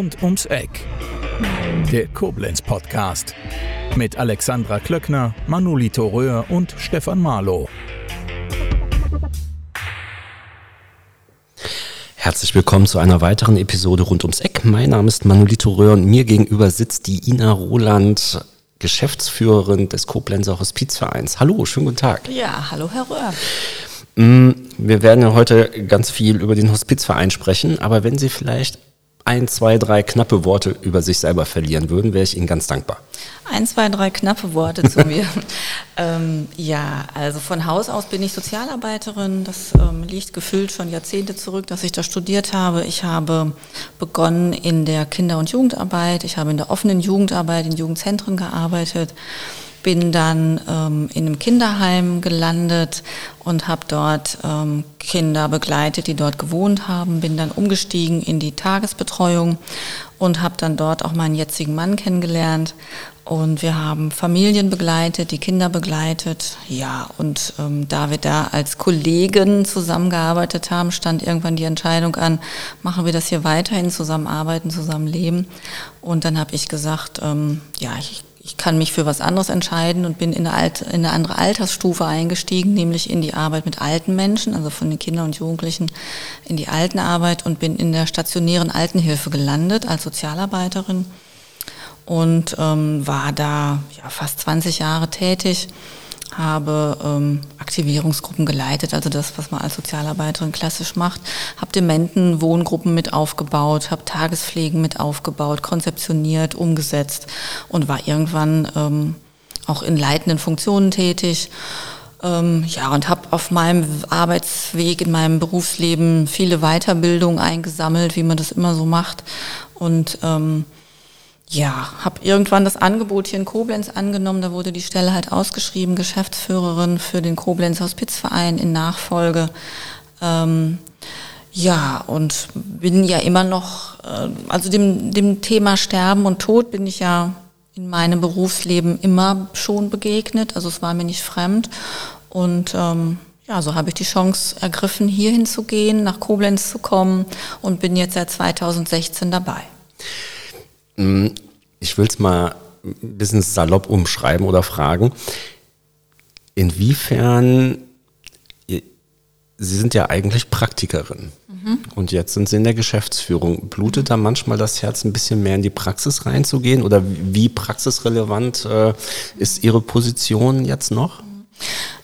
Rund ums Eck. Der Koblenz Podcast. Mit Alexandra Klöckner, Manolito Röhr und Stefan Marlow. Herzlich willkommen zu einer weiteren Episode rund ums Eck. Mein Name ist Manolito Röhr und mir gegenüber sitzt die Ina Roland, Geschäftsführerin des Koblenzer Hospizvereins. Hallo, schönen guten Tag. Ja, hallo Herr Röhr. Mm, wir werden ja heute ganz viel über den Hospizverein sprechen, aber wenn Sie vielleicht ein, zwei, drei knappe Worte über sich selber verlieren würden, wäre ich Ihnen ganz dankbar. Ein, zwei, drei knappe Worte zu mir. ähm, ja, also von Haus aus bin ich Sozialarbeiterin. Das ähm, liegt gefühlt schon Jahrzehnte zurück, dass ich da studiert habe. Ich habe begonnen in der Kinder- und Jugendarbeit. Ich habe in der offenen Jugendarbeit in Jugendzentren gearbeitet bin dann ähm, in einem Kinderheim gelandet und habe dort ähm, Kinder begleitet, die dort gewohnt haben, bin dann umgestiegen in die Tagesbetreuung und habe dann dort auch meinen jetzigen Mann kennengelernt und wir haben Familien begleitet, die Kinder begleitet. Ja, und ähm, da wir da als Kollegen zusammengearbeitet haben, stand irgendwann die Entscheidung an, machen wir das hier weiterhin, zusammenarbeiten, zusammenleben. Und dann habe ich gesagt, ähm, ja, ich ich kann mich für was anderes entscheiden und bin in eine, Alt, in eine andere Altersstufe eingestiegen, nämlich in die Arbeit mit alten Menschen, also von den Kindern und Jugendlichen in die Altenarbeit und bin in der stationären Altenhilfe gelandet als Sozialarbeiterin und ähm, war da ja, fast 20 Jahre tätig habe ähm, Aktivierungsgruppen geleitet, also das, was man als Sozialarbeiterin klassisch macht, habe Dementen Wohngruppen mit aufgebaut, habe Tagespflegen mit aufgebaut, konzeptioniert, umgesetzt und war irgendwann ähm, auch in leitenden Funktionen tätig. Ähm, ja, und habe auf meinem Arbeitsweg in meinem Berufsleben viele Weiterbildungen eingesammelt, wie man das immer so macht. Und ähm, ja, habe irgendwann das Angebot hier in Koblenz angenommen. Da wurde die Stelle halt ausgeschrieben, Geschäftsführerin für den Koblenz Hospizverein in Nachfolge. Ähm, ja, und bin ja immer noch, äh, also dem, dem Thema Sterben und Tod bin ich ja in meinem Berufsleben immer schon begegnet. Also es war mir nicht fremd. Und ähm, ja, so habe ich die Chance ergriffen, hier hinzugehen, nach Koblenz zu kommen und bin jetzt seit 2016 dabei. Mm, ich will es mal ein bisschen salopp umschreiben oder fragen. Inwiefern, Sie sind ja eigentlich Praktikerin mhm. und jetzt sind Sie in der Geschäftsführung. Blutet da manchmal das Herz, ein bisschen mehr in die Praxis reinzugehen oder wie praxisrelevant äh, ist Ihre Position jetzt noch?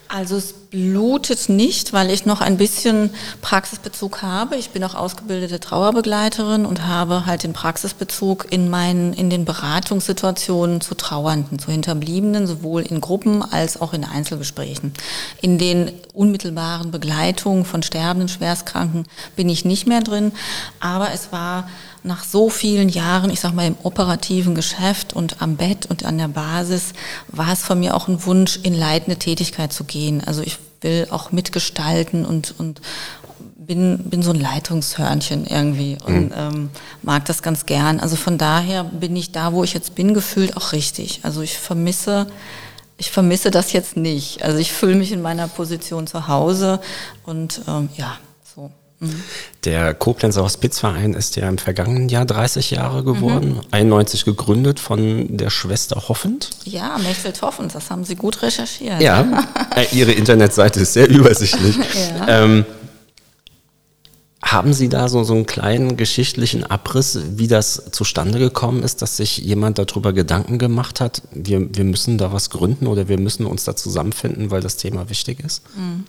Also es blutet nicht, weil ich noch ein bisschen Praxisbezug habe. Ich bin auch ausgebildete Trauerbegleiterin und habe halt den Praxisbezug in meinen, in den Beratungssituationen zu Trauernden, zu Hinterbliebenen, sowohl in Gruppen als auch in Einzelgesprächen. In den unmittelbaren Begleitungen von sterbenden Schwerstkranken bin ich nicht mehr drin, aber es war nach so vielen Jahren, ich sag mal, im operativen Geschäft und am Bett und an der Basis, war es von mir auch ein Wunsch, in leitende Tätigkeit zu gehen. Also ich will auch mitgestalten und, und bin, bin so ein Leitungshörnchen irgendwie und mhm. ähm, mag das ganz gern. Also von daher bin ich da, wo ich jetzt bin, gefühlt auch richtig. Also ich vermisse, ich vermisse das jetzt nicht. Also ich fühle mich in meiner Position zu Hause und ähm, ja, der Koblenzer Hospizverein ist ja im vergangenen Jahr 30 Jahre geworden, mhm. 91 gegründet von der Schwester Hoffend. Ja, Mechtelt Hoffend, das haben Sie gut recherchiert. Ja, äh, Ihre Internetseite ist sehr übersichtlich. ja. ähm, haben Sie da so, so einen kleinen geschichtlichen Abriss, wie das zustande gekommen ist, dass sich jemand darüber Gedanken gemacht hat, wir, wir müssen da was gründen oder wir müssen uns da zusammenfinden, weil das Thema wichtig ist? Mhm.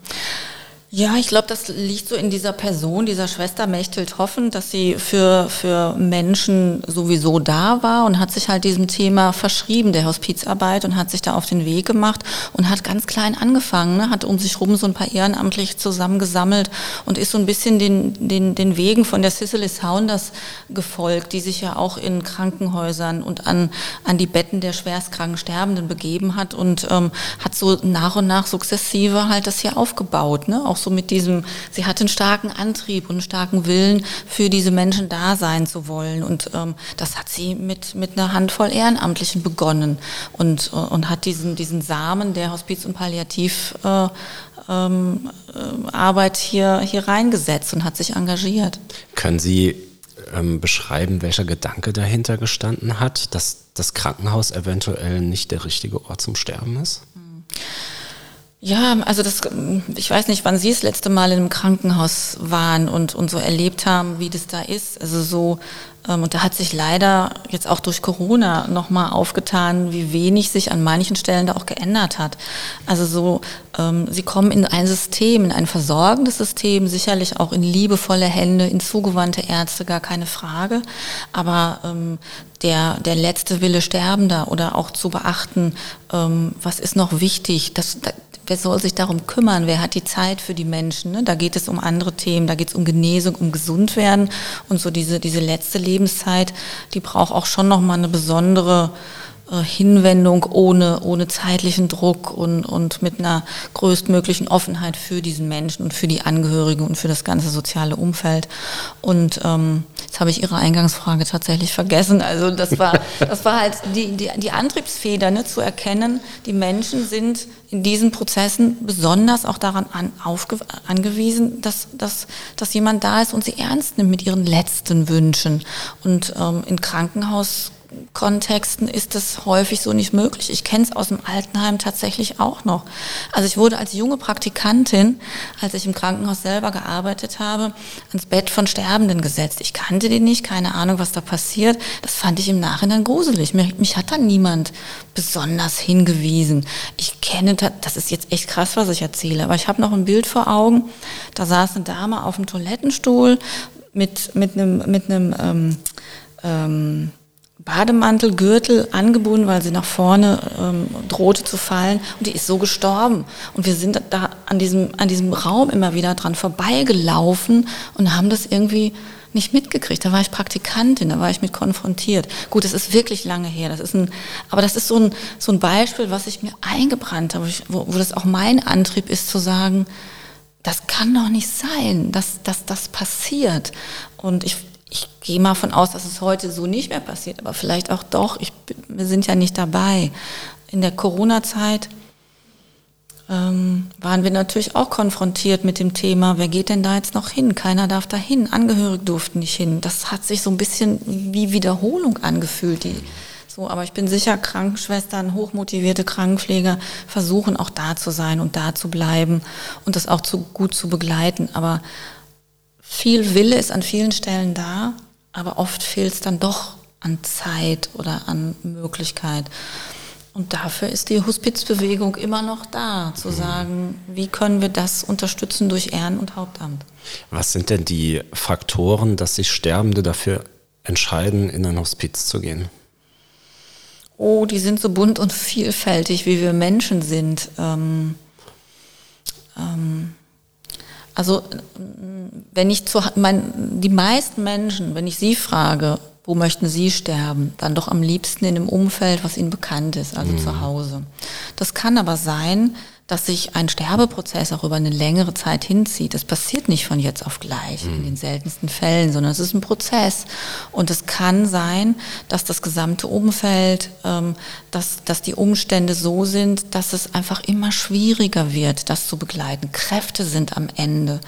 Ja, ich glaube, das liegt so in dieser Person, dieser Schwester Mechthild Hoffen, dass sie für, für Menschen sowieso da war und hat sich halt diesem Thema verschrieben, der Hospizarbeit, und hat sich da auf den Weg gemacht und hat ganz klein angefangen, ne, hat um sich rum so ein paar Ehrenamtliche zusammengesammelt und ist so ein bisschen den, den, den Wegen von der Cicely Saunders gefolgt, die sich ja auch in Krankenhäusern und an, an die Betten der schwerstkranken Sterbenden begeben hat und ähm, hat so nach und nach sukzessive halt das hier aufgebaut, ne? auch so mit diesem, sie hatte einen starken Antrieb und einen starken Willen, für diese Menschen da sein zu wollen. Und ähm, das hat sie mit, mit einer Handvoll Ehrenamtlichen begonnen und, äh, und hat diesen, diesen Samen der Hospiz- und Palliativarbeit äh, ähm, äh, hier, hier reingesetzt und hat sich engagiert. Können Sie ähm, beschreiben, welcher Gedanke dahinter gestanden hat, dass das Krankenhaus eventuell nicht der richtige Ort zum Sterben ist? Ja, also das, ich weiß nicht, wann Sie das letzte Mal in einem Krankenhaus waren und, und so erlebt haben, wie das da ist. Also so, ähm, und da hat sich leider jetzt auch durch Corona nochmal aufgetan, wie wenig sich an manchen Stellen da auch geändert hat. Also so, ähm, Sie kommen in ein System, in ein versorgendes System, sicherlich auch in liebevolle Hände, in zugewandte Ärzte, gar keine Frage. Aber ähm, der, der letzte Wille Sterbender oder auch zu beachten, ähm, was ist noch wichtig, das, wer soll sich darum kümmern, wer hat die Zeit für die Menschen. Ne? Da geht es um andere Themen, da geht es um Genesung, um Gesundwerden und so diese, diese letzte Lebenszeit, die braucht auch schon nochmal eine besondere Hinwendung ohne, ohne zeitlichen Druck und, und mit einer größtmöglichen Offenheit für diesen Menschen und für die Angehörigen und für das ganze soziale Umfeld. Und ähm, jetzt habe ich Ihre Eingangsfrage tatsächlich vergessen. Also das war, das war halt die, die, die Antriebsfeder, ne, zu erkennen, die Menschen sind in diesen Prozessen besonders auch daran an, aufge, angewiesen, dass, dass, dass jemand da ist und sie ernst nimmt mit ihren letzten Wünschen. Und ähm, in Krankenhaus Kontexten ist das häufig so nicht möglich. Ich kenne es aus dem Altenheim tatsächlich auch noch. Also ich wurde als junge Praktikantin, als ich im Krankenhaus selber gearbeitet habe, ans Bett von Sterbenden gesetzt. Ich kannte die nicht, keine Ahnung, was da passiert. Das fand ich im Nachhinein gruselig. Mich, mich hat da niemand besonders hingewiesen. Ich kenne, das ist jetzt echt krass, was ich erzähle, aber ich habe noch ein Bild vor Augen. Da saß eine Dame auf dem Toilettenstuhl mit, mit einem, mit einem ähm, ähm, Bademantel, Gürtel angebunden, weil sie nach vorne ähm, drohte zu fallen. Und die ist so gestorben. Und wir sind da an diesem, an diesem Raum immer wieder dran vorbeigelaufen und haben das irgendwie nicht mitgekriegt. Da war ich Praktikantin, da war ich mit konfrontiert. Gut, das ist wirklich lange her. Das ist ein, aber das ist so ein, so ein Beispiel, was ich mir eingebrannt habe, wo, wo das auch mein Antrieb ist zu sagen, das kann doch nicht sein, dass, dass das passiert. Und ich, ich gehe mal von aus, dass es heute so nicht mehr passiert, aber vielleicht auch doch. Ich, wir sind ja nicht dabei. In der Corona-Zeit ähm, waren wir natürlich auch konfrontiert mit dem Thema, wer geht denn da jetzt noch hin? Keiner darf da hin, Angehörige durften nicht hin. Das hat sich so ein bisschen wie Wiederholung angefühlt. Die, so, aber ich bin sicher, Krankenschwestern, hochmotivierte Krankenpfleger versuchen auch da zu sein und da zu bleiben und das auch zu, gut zu begleiten. Aber viel Wille ist an vielen Stellen da, aber oft fehlt es dann doch an Zeit oder an Möglichkeit. Und dafür ist die Hospizbewegung immer noch da, zu sagen, wie können wir das unterstützen durch Ehren- und Hauptamt. Was sind denn die Faktoren, dass sich Sterbende dafür entscheiden, in ein Hospiz zu gehen? Oh, die sind so bunt und vielfältig, wie wir Menschen sind. Ähm, ähm, also wenn ich zu, mein, die meisten Menschen, wenn ich sie frage, wo möchten Sie sterben? Dann doch am liebsten in einem Umfeld, was Ihnen bekannt ist, also mhm. zu Hause. Das kann aber sein, dass sich ein Sterbeprozess auch über eine längere Zeit hinzieht. Das passiert nicht von jetzt auf gleich mhm. in den seltensten Fällen, sondern es ist ein Prozess. Und es kann sein, dass das gesamte Umfeld, ähm, dass, dass die Umstände so sind, dass es einfach immer schwieriger wird, das zu begleiten. Kräfte sind am Ende.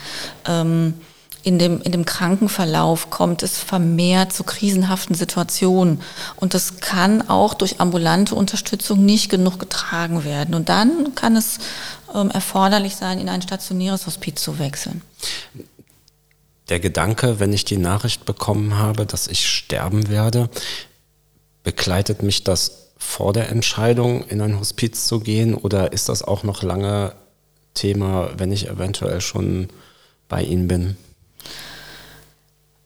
Ähm, in dem, in dem Krankenverlauf kommt es vermehrt zu krisenhaften Situationen. Und das kann auch durch ambulante Unterstützung nicht genug getragen werden. Und dann kann es ähm, erforderlich sein, in ein stationäres Hospiz zu wechseln. Der Gedanke, wenn ich die Nachricht bekommen habe, dass ich sterben werde, begleitet mich das vor der Entscheidung, in ein Hospiz zu gehen? Oder ist das auch noch lange Thema, wenn ich eventuell schon bei Ihnen bin?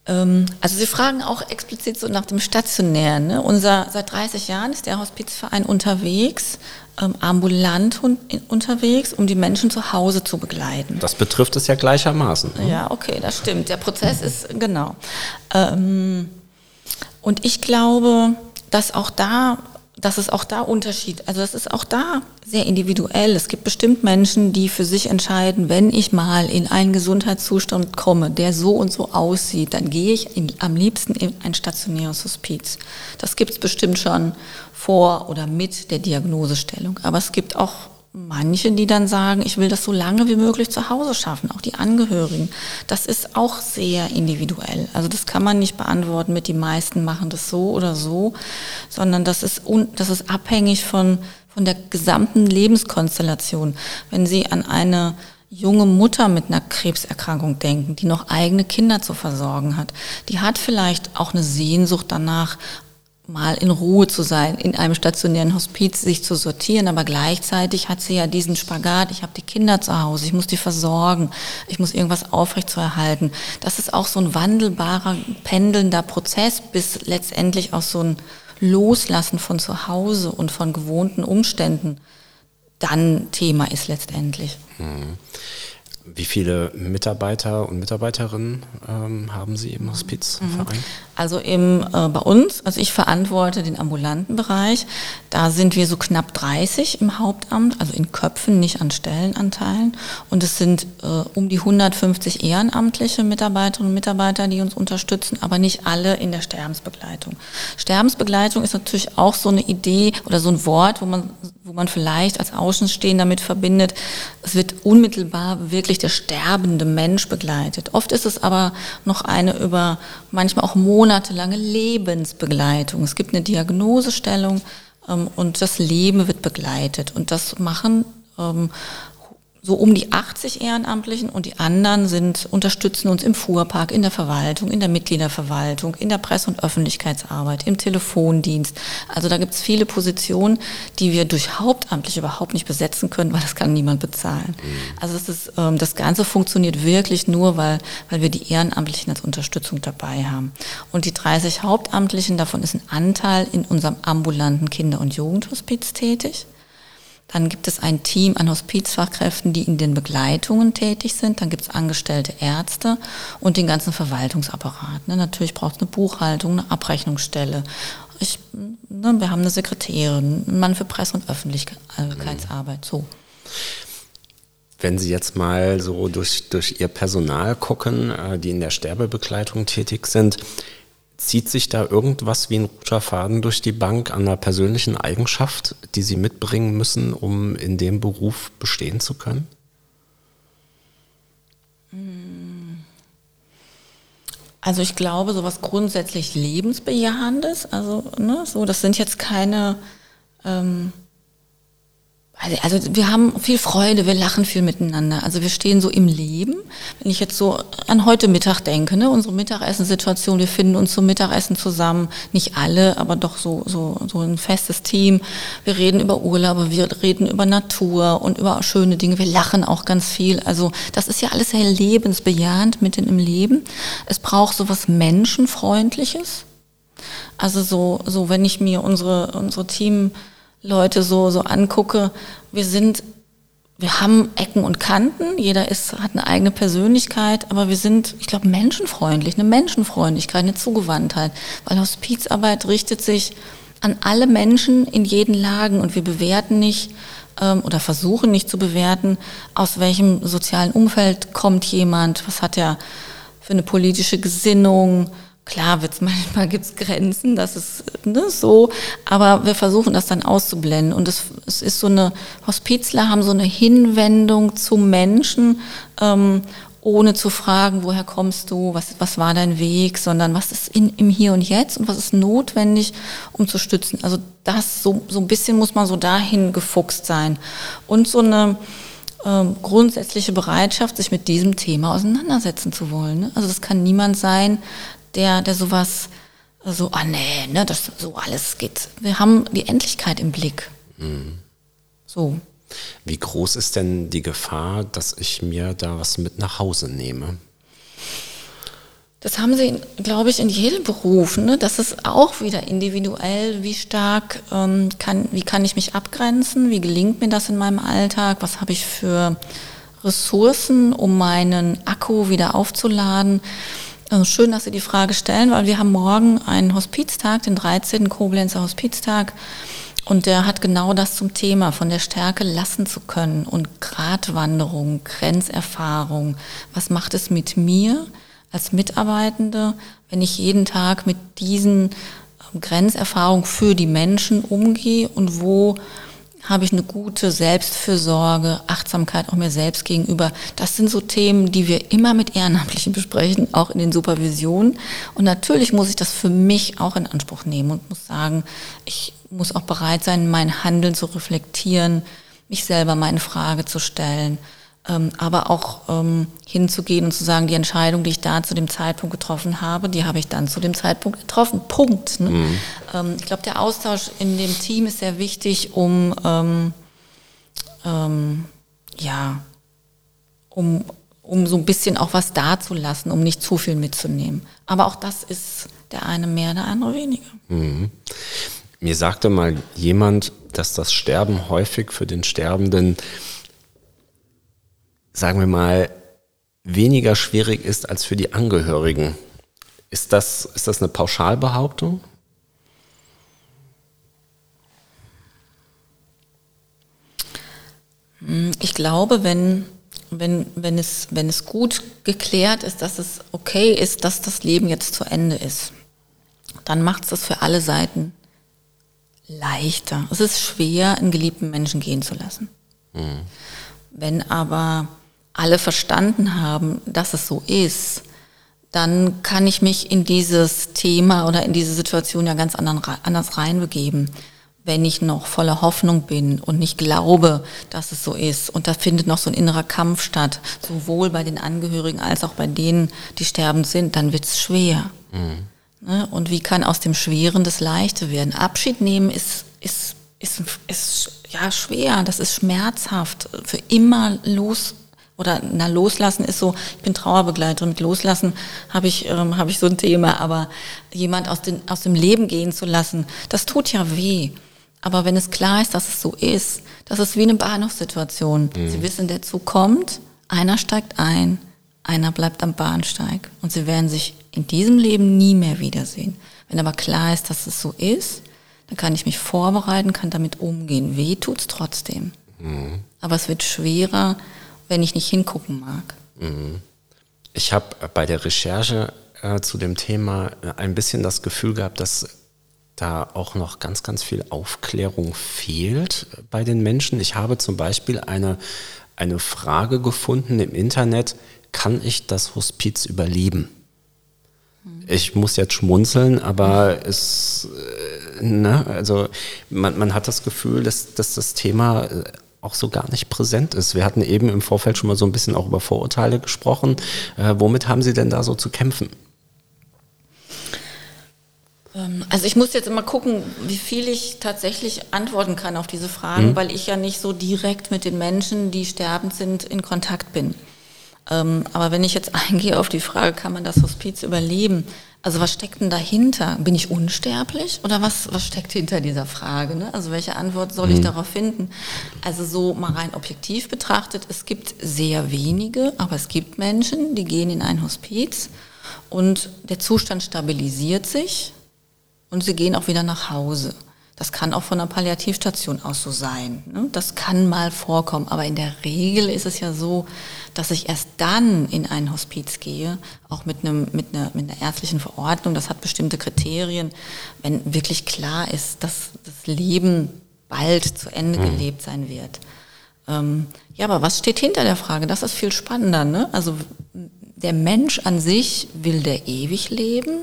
Ähm, also Sie fragen auch explizit so nach dem Stationären. Ne? Unser, seit 30 Jahren ist der Hospizverein unterwegs, ähm, ambulant unterwegs, um die Menschen zu Hause zu begleiten. Das betrifft es ja gleichermaßen. Ne? Ja, okay, das stimmt. Der Prozess ist, genau. Ähm, und ich glaube, dass auch da dass es auch da Unterschied, also das ist auch da sehr individuell. Es gibt bestimmt Menschen, die für sich entscheiden, wenn ich mal in einen Gesundheitszustand komme, der so und so aussieht, dann gehe ich in, am liebsten in ein stationäres Hospiz. Das gibt es bestimmt schon vor oder mit der Diagnosestellung. Aber es gibt auch manche, die dann sagen, ich will das so lange wie möglich zu Hause schaffen, auch die Angehörigen. Das ist auch sehr individuell. Also das kann man nicht beantworten mit die meisten machen das so oder so, sondern das ist, un, das ist abhängig von, von der gesamten Lebenskonstellation. Wenn Sie an eine junge Mutter mit einer Krebserkrankung denken, die noch eigene Kinder zu versorgen hat, die hat vielleicht auch eine Sehnsucht danach, mal in Ruhe zu sein, in einem stationären Hospiz sich zu sortieren, aber gleichzeitig hat sie ja diesen Spagat, ich habe die Kinder zu Hause, ich muss die versorgen, ich muss irgendwas aufrechtzuerhalten. Das ist auch so ein wandelbarer, pendelnder Prozess, bis letztendlich auch so ein Loslassen von zu Hause und von gewohnten Umständen dann Thema ist letztendlich. Hm. Wie viele Mitarbeiter und Mitarbeiterinnen ähm, haben Sie im Hospizverein? Mhm. Also im, äh, bei uns, also ich verantworte den ambulanten Bereich. Da sind wir so knapp 30 im Hauptamt, also in Köpfen, nicht an Stellenanteilen. Und es sind äh, um die 150 ehrenamtliche Mitarbeiterinnen und Mitarbeiter, die uns unterstützen, aber nicht alle in der Sterbensbegleitung. Sterbensbegleitung ist natürlich auch so eine Idee oder so ein Wort, wo man, wo man vielleicht als Außenstehender damit verbindet, es wird unmittelbar wirklich der sterbende Mensch begleitet. Oft ist es aber noch eine über manchmal auch Monate monatelange Lebensbegleitung. Es gibt eine Diagnosestellung ähm, und das Leben wird begleitet. Und das machen ähm, so um die 80 Ehrenamtlichen und die anderen sind, unterstützen uns im Fuhrpark, in der Verwaltung, in der Mitgliederverwaltung, in der Presse- und Öffentlichkeitsarbeit, im Telefondienst. Also da gibt es viele Positionen, die wir durch Hauptamtliche überhaupt nicht besetzen können, weil das kann niemand bezahlen. Mhm. Also das, ist, ähm, das Ganze funktioniert wirklich nur, weil, weil wir die Ehrenamtlichen als Unterstützung dabei haben. Und die 30 Hauptamtlichen, davon ist ein Anteil in unserem ambulanten Kinder- und Jugendhospiz tätig. Dann gibt es ein Team an Hospizfachkräften, die in den Begleitungen tätig sind. Dann gibt es angestellte Ärzte und den ganzen Verwaltungsapparat. Ne, natürlich braucht es eine Buchhaltung, eine Abrechnungsstelle. Ich, ne, wir haben eine Sekretärin, einen Mann für Presse- und Öffentlichkeitsarbeit. So. Wenn Sie jetzt mal so durch, durch Ihr Personal gucken, äh, die in der Sterbebegleitung tätig sind, Zieht sich da irgendwas wie ein roter Faden durch die Bank an einer persönlichen Eigenschaft, die Sie mitbringen müssen, um in dem Beruf bestehen zu können? Also ich glaube, sowas grundsätzlich lebensbejahendes, also ne, so, das sind jetzt keine ähm, also, wir haben viel Freude, wir lachen viel miteinander. Also wir stehen so im Leben. Wenn ich jetzt so an heute Mittag denke, ne, unsere Mittagessensituation, wir finden uns zum Mittagessen zusammen, nicht alle, aber doch so, so, so ein festes Team. Wir reden über Urlaube, wir reden über Natur und über schöne Dinge. Wir lachen auch ganz viel. Also das ist ja alles sehr lebensbejahend mitten im Leben. Es braucht so was Menschenfreundliches. Also so, so wenn ich mir unsere, unsere Team Leute so, so angucke, wir sind, wir haben Ecken und Kanten, jeder ist, hat eine eigene Persönlichkeit, aber wir sind, ich glaube, menschenfreundlich, eine Menschenfreundlichkeit, eine Zugewandtheit, weil Hospizarbeit richtet sich an alle Menschen in jeden Lagen und wir bewerten nicht ähm, oder versuchen nicht zu bewerten, aus welchem sozialen Umfeld kommt jemand, was hat er für eine politische Gesinnung, Klar wird's manchmal gibt's Grenzen, das ist ne, so, aber wir versuchen das dann auszublenden. Und es, es ist so eine, Hospizler haben so eine Hinwendung zum Menschen, ähm, ohne zu fragen, woher kommst du, was, was war dein Weg, sondern was ist in, im Hier und Jetzt und was ist notwendig, um zu stützen. Also das, so, so ein bisschen muss man so dahin gefuchst sein. Und so eine, ähm, grundsätzliche Bereitschaft, sich mit diesem Thema auseinandersetzen zu wollen. Ne? Also das kann niemand sein, der, der sowas so, ah nee, ne, das so alles geht. Wir haben die Endlichkeit im Blick. Mhm. So. Wie groß ist denn die Gefahr, dass ich mir da was mit nach Hause nehme? Das haben sie, glaube ich, in jedem Beruf. Ne? Das ist auch wieder individuell. Wie stark ähm, kann, wie kann ich mich abgrenzen? Wie gelingt mir das in meinem Alltag? Was habe ich für Ressourcen, um meinen Akku wieder aufzuladen? Also schön, dass Sie die Frage stellen, weil wir haben morgen einen Hospiztag, den 13. Koblenzer Hospiztag. Und der hat genau das zum Thema, von der Stärke lassen zu können und Gratwanderung, Grenzerfahrung. Was macht es mit mir als Mitarbeitende, wenn ich jeden Tag mit diesen ähm, Grenzerfahrungen für die Menschen umgehe und wo habe ich eine gute Selbstfürsorge, Achtsamkeit auch mir selbst gegenüber. Das sind so Themen, die wir immer mit Ehrenamtlichen besprechen, auch in den Supervisionen. Und natürlich muss ich das für mich auch in Anspruch nehmen und muss sagen, ich muss auch bereit sein, mein Handeln zu reflektieren, mich selber meine Frage zu stellen aber auch ähm, hinzugehen und zu sagen, die Entscheidung, die ich da zu dem Zeitpunkt getroffen habe, die habe ich dann zu dem Zeitpunkt getroffen. Punkt. Ne? Mhm. Ähm, ich glaube, der Austausch in dem Team ist sehr wichtig, um ähm, ähm, ja, um, um so ein bisschen auch was dazulassen, um nicht zu viel mitzunehmen. Aber auch das ist der eine mehr, der andere weniger. Mhm. Mir sagte mal jemand, dass das Sterben häufig für den Sterbenden sagen wir mal, weniger schwierig ist als für die Angehörigen. Ist das, ist das eine Pauschalbehauptung? Ich glaube, wenn, wenn, wenn, es, wenn es gut geklärt ist, dass es okay ist, dass das Leben jetzt zu Ende ist, dann macht es das für alle Seiten leichter. Es ist schwer, einen geliebten Menschen gehen zu lassen. Mhm. Wenn aber alle verstanden haben, dass es so ist, dann kann ich mich in dieses Thema oder in diese Situation ja ganz anders reinbegeben, wenn ich noch voller Hoffnung bin und nicht glaube, dass es so ist. Und da findet noch so ein innerer Kampf statt, sowohl bei den Angehörigen als auch bei denen, die sterbend sind, dann wird es schwer. Mhm. Ne? Und wie kann aus dem Schweren das Leichte werden? Abschied nehmen ist, ist, ist, ist ja schwer, das ist schmerzhaft, für immer los oder na loslassen ist so, ich bin Trauerbegleiterin, mit loslassen habe ich ähm, habe ich so ein Thema, aber jemand aus den aus dem Leben gehen zu lassen, das tut ja weh. Aber wenn es klar ist, dass es so ist, das ist wie eine Bahnhofssituation. Mhm. Sie wissen, der Zug kommt, einer steigt ein, einer bleibt am Bahnsteig und sie werden sich in diesem Leben nie mehr wiedersehen. Wenn aber klar ist, dass es so ist, dann kann ich mich vorbereiten, kann damit umgehen. Weh tut's trotzdem. Mhm. Aber es wird schwerer, wenn ich nicht hingucken mag. Mhm. Ich habe bei der Recherche äh, zu dem Thema äh, ein bisschen das Gefühl gehabt, dass da auch noch ganz, ganz viel Aufklärung fehlt bei den Menschen. Ich habe zum Beispiel eine, eine Frage gefunden im Internet, kann ich das Hospiz überleben? Mhm. Ich muss jetzt schmunzeln, aber es, äh, ne, also man, man hat das Gefühl, dass, dass das Thema auch so gar nicht präsent ist. Wir hatten eben im Vorfeld schon mal so ein bisschen auch über Vorurteile gesprochen. Äh, womit haben Sie denn da so zu kämpfen? Ähm, also ich muss jetzt immer gucken, wie viel ich tatsächlich antworten kann auf diese Fragen, mhm. weil ich ja nicht so direkt mit den Menschen, die sterbend sind, in Kontakt bin. Ähm, aber wenn ich jetzt eingehe auf die Frage, kann man das Hospiz überleben? Also was steckt denn dahinter? Bin ich unsterblich oder was, was steckt hinter dieser Frage? Ne? Also welche Antwort soll ich mhm. darauf finden? Also so mal rein objektiv betrachtet, es gibt sehr wenige, aber es gibt Menschen, die gehen in ein Hospiz und der Zustand stabilisiert sich und sie gehen auch wieder nach Hause. Das kann auch von einer Palliativstation aus so sein. Ne? Das kann mal vorkommen, aber in der Regel ist es ja so, dass ich erst dann in ein Hospiz gehe, auch mit, einem, mit, einer, mit einer ärztlichen Verordnung, das hat bestimmte Kriterien, wenn wirklich klar ist, dass das Leben bald zu Ende mhm. gelebt sein wird. Ähm, ja, aber was steht hinter der Frage? Das ist viel spannender. Ne? Also der Mensch an sich will der ewig leben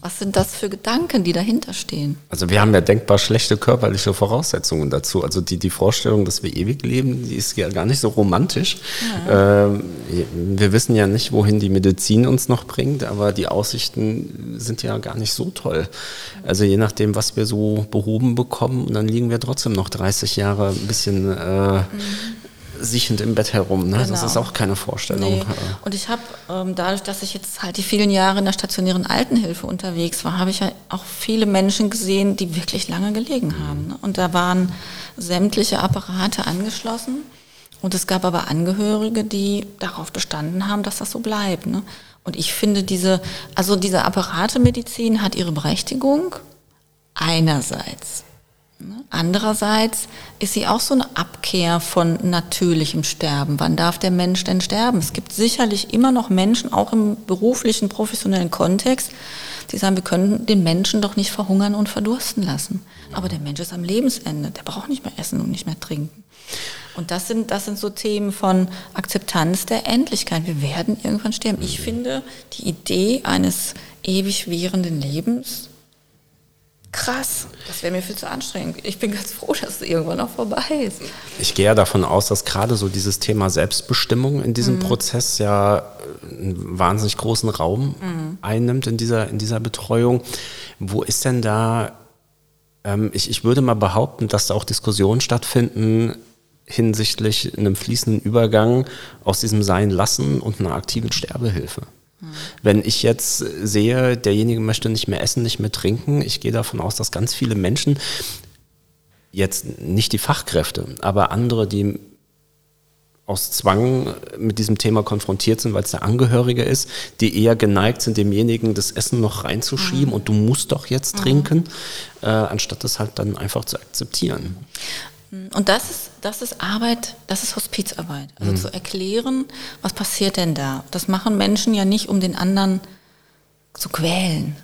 was sind das für Gedanken, die dahinter stehen? Also wir haben ja denkbar schlechte körperliche Voraussetzungen dazu. Also die, die Vorstellung, dass wir ewig leben, die ist ja gar nicht so romantisch. Ja. Ähm, wir wissen ja nicht, wohin die Medizin uns noch bringt, aber die Aussichten sind ja gar nicht so toll. Also je nachdem, was wir so behoben bekommen, dann liegen wir trotzdem noch 30 Jahre ein bisschen äh, mhm siechend im Bett herum. Ne? Genau. Das ist auch keine Vorstellung. Nee. Und ich habe ähm, dadurch, dass ich jetzt halt die vielen Jahre in der stationären Altenhilfe unterwegs war, habe ich ja auch viele Menschen gesehen, die wirklich lange gelegen mhm. haben. Ne? Und da waren sämtliche Apparate angeschlossen. Und es gab aber Angehörige, die darauf bestanden haben, dass das so bleibt. Ne? Und ich finde diese, also diese Apparatemedizin hat ihre Berechtigung einerseits. Ne? Andererseits ist sie auch so eine Abkehr von natürlichem Sterben. Wann darf der Mensch denn sterben? Es gibt sicherlich immer noch Menschen, auch im beruflichen, professionellen Kontext, die sagen, wir können den Menschen doch nicht verhungern und verdursten lassen. Aber der Mensch ist am Lebensende, der braucht nicht mehr essen und nicht mehr trinken. Und das sind, das sind so Themen von Akzeptanz der Endlichkeit. Wir werden irgendwann sterben. Ich finde die Idee eines ewig währenden Lebens krass. Das wäre mir viel zu anstrengend. Ich bin ganz froh, dass es irgendwann auch vorbei ist. Ich gehe ja davon aus, dass gerade so dieses Thema Selbstbestimmung in diesem mhm. Prozess ja einen wahnsinnig großen Raum mhm. einnimmt in dieser, in dieser Betreuung. Wo ist denn da, ähm, ich, ich würde mal behaupten, dass da auch Diskussionen stattfinden hinsichtlich einem fließenden Übergang aus diesem Sein lassen und einer aktiven Sterbehilfe. Wenn ich jetzt sehe, derjenige möchte nicht mehr essen, nicht mehr trinken, ich gehe davon aus, dass ganz viele Menschen, jetzt nicht die Fachkräfte, aber andere, die aus Zwang mit diesem Thema konfrontiert sind, weil es der Angehörige ist, die eher geneigt sind, demjenigen das Essen noch reinzuschieben mhm. und du musst doch jetzt mhm. trinken, äh, anstatt das halt dann einfach zu akzeptieren. Und das ist, das ist Arbeit, das ist Hospizarbeit. Also mhm. zu erklären, was passiert denn da. Das machen Menschen ja nicht, um den anderen zu quälen.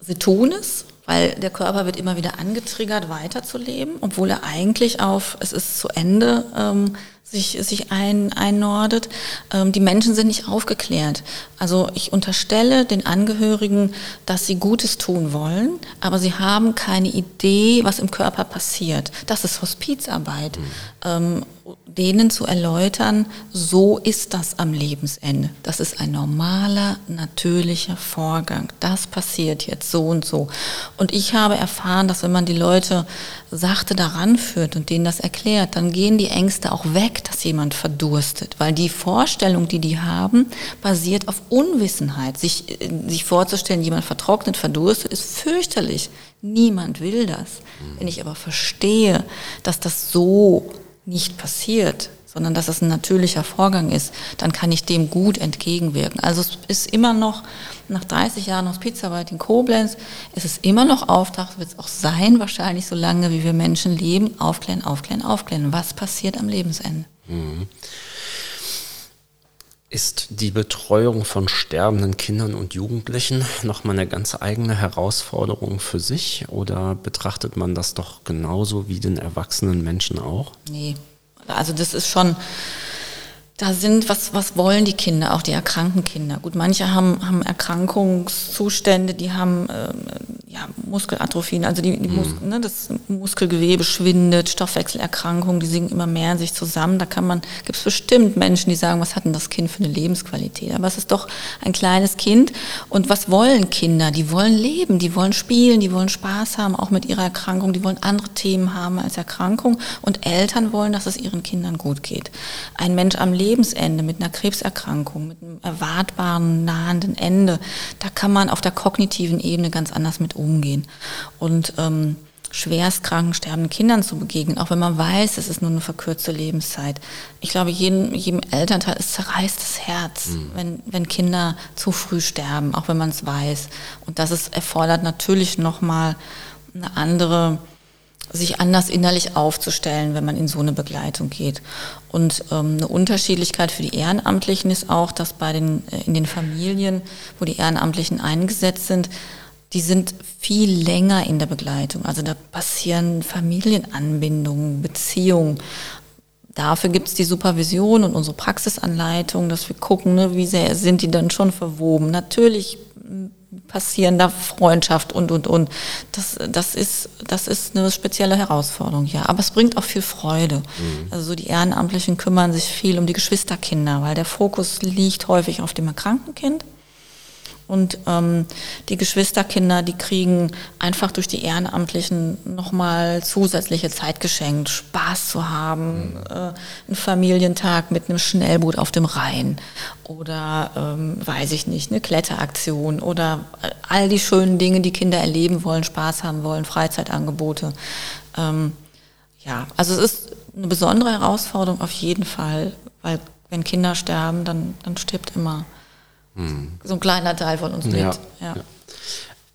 Sie tun es, weil der Körper wird immer wieder angetriggert, weiterzuleben, obwohl er eigentlich auf, es ist zu Ende, ähm, sich, sich ein, einnordet. Ähm, die Menschen sind nicht aufgeklärt. Also ich unterstelle den Angehörigen, dass sie Gutes tun wollen, aber sie haben keine Idee, was im Körper passiert. Das ist Hospizarbeit. Mhm. Ähm, denen zu erläutern, so ist das am Lebensende. Das ist ein normaler, natürlicher Vorgang. Das passiert jetzt so und so. Und ich habe erfahren, dass wenn man die Leute sachte daran führt und denen das erklärt, dann gehen die Ängste auch weg, dass jemand verdurstet. Weil die Vorstellung, die die haben, basiert auf Unwissenheit. Sich, sich vorzustellen, jemand vertrocknet, verdurstet, ist fürchterlich. Niemand will das. Wenn ich aber verstehe, dass das so nicht passiert, sondern dass es ein natürlicher Vorgang ist, dann kann ich dem gut entgegenwirken. Also es ist immer noch, nach 30 Jahren Hospizarbeit in Koblenz, ist es immer noch Auftrag, wird es auch sein, wahrscheinlich so lange, wie wir Menschen leben, aufklären, aufklären, aufklären. Was passiert am Lebensende? Mhm. Ist die Betreuung von sterbenden Kindern und Jugendlichen nochmal eine ganz eigene Herausforderung für sich oder betrachtet man das doch genauso wie den erwachsenen Menschen auch? Nee, also das ist schon, da sind, was, was wollen die Kinder, auch die erkrankten Kinder? Gut, manche haben, haben Erkrankungszustände, die haben äh, ja, Muskelatrophien, also die, die mhm. Mus ne, das Muskelgewebe schwindet, Stoffwechselerkrankungen, die sinken immer mehr in sich zusammen. Da kann man, gibt es bestimmt Menschen, die sagen, was hat denn das Kind für eine Lebensqualität? Aber es ist doch ein kleines Kind. Und was wollen Kinder? Die wollen leben, die wollen spielen, die wollen Spaß haben, auch mit ihrer Erkrankung, die wollen andere Themen haben als Erkrankung. Und Eltern wollen, dass es ihren Kindern gut geht. Ein Mensch am Leben Lebensende, mit einer Krebserkrankung, mit einem erwartbaren, nahenden Ende, da kann man auf der kognitiven Ebene ganz anders mit umgehen. Und ähm, schwerstkranken, sterbenden Kindern zu begegnen, auch wenn man weiß, es ist nur eine verkürzte Lebenszeit. Ich glaube, jedem, jedem Elternteil ist zerreißt das Herz, mhm. wenn, wenn Kinder zu früh sterben, auch wenn man es weiß. Und das ist, erfordert natürlich nochmal eine andere sich anders innerlich aufzustellen, wenn man in so eine Begleitung geht. Und ähm, eine Unterschiedlichkeit für die Ehrenamtlichen ist auch, dass bei den, äh, in den Familien, wo die Ehrenamtlichen eingesetzt sind, die sind viel länger in der Begleitung. Also da passieren Familienanbindungen, Beziehungen. Dafür gibt es die Supervision und unsere Praxisanleitung, dass wir gucken, ne, wie sehr sind die dann schon verwoben. Natürlich passieren da Freundschaft und, und, und. Das, das, ist, das ist eine spezielle Herausforderung, ja. Aber es bringt auch viel Freude. Mhm. Also so die Ehrenamtlichen kümmern sich viel um die Geschwisterkinder, weil der Fokus liegt häufig auf dem erkrankten Kind. Und ähm, die Geschwisterkinder, die kriegen einfach durch die Ehrenamtlichen nochmal zusätzliche Zeit geschenkt, Spaß zu haben, mhm. äh, einen Familientag mit einem Schnellboot auf dem Rhein oder ähm, weiß ich nicht, eine Kletteraktion oder all die schönen Dinge, die Kinder erleben wollen, Spaß haben wollen, Freizeitangebote. Ähm, ja, also es ist eine besondere Herausforderung auf jeden Fall, weil wenn Kinder sterben, dann, dann stirbt immer so ein kleiner Teil von uns mit. Ja, ja.